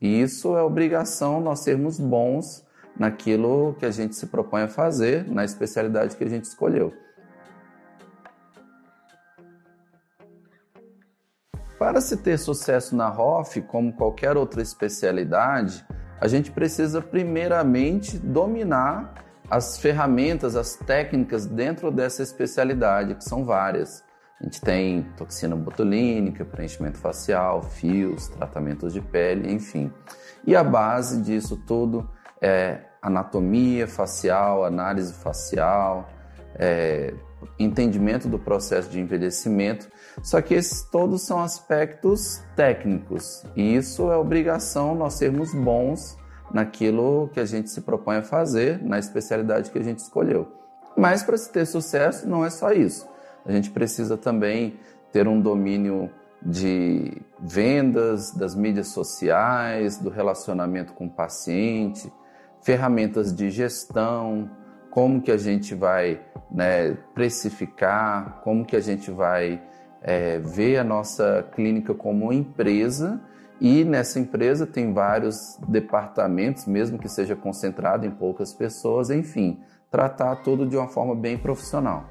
E isso é obrigação nós sermos bons naquilo que a gente se propõe a fazer, na especialidade que a gente escolheu. Para se ter sucesso na ROF, como qualquer outra especialidade, a gente precisa primeiramente dominar as ferramentas, as técnicas dentro dessa especialidade, que são várias. A gente tem toxina botulínica, preenchimento facial, fios, tratamentos de pele, enfim. E a base disso tudo é anatomia facial, análise facial, é, entendimento do processo de envelhecimento. Só que esses todos são aspectos técnicos e isso é obrigação nós sermos bons naquilo que a gente se propõe a fazer, na especialidade que a gente escolheu. Mas para se ter sucesso não é só isso. A gente precisa também ter um domínio de vendas, das mídias sociais, do relacionamento com o paciente, ferramentas de gestão, como que a gente vai né, precificar, como que a gente vai é, ver a nossa clínica como empresa e nessa empresa tem vários departamentos, mesmo que seja concentrado em poucas pessoas, enfim, tratar tudo de uma forma bem profissional.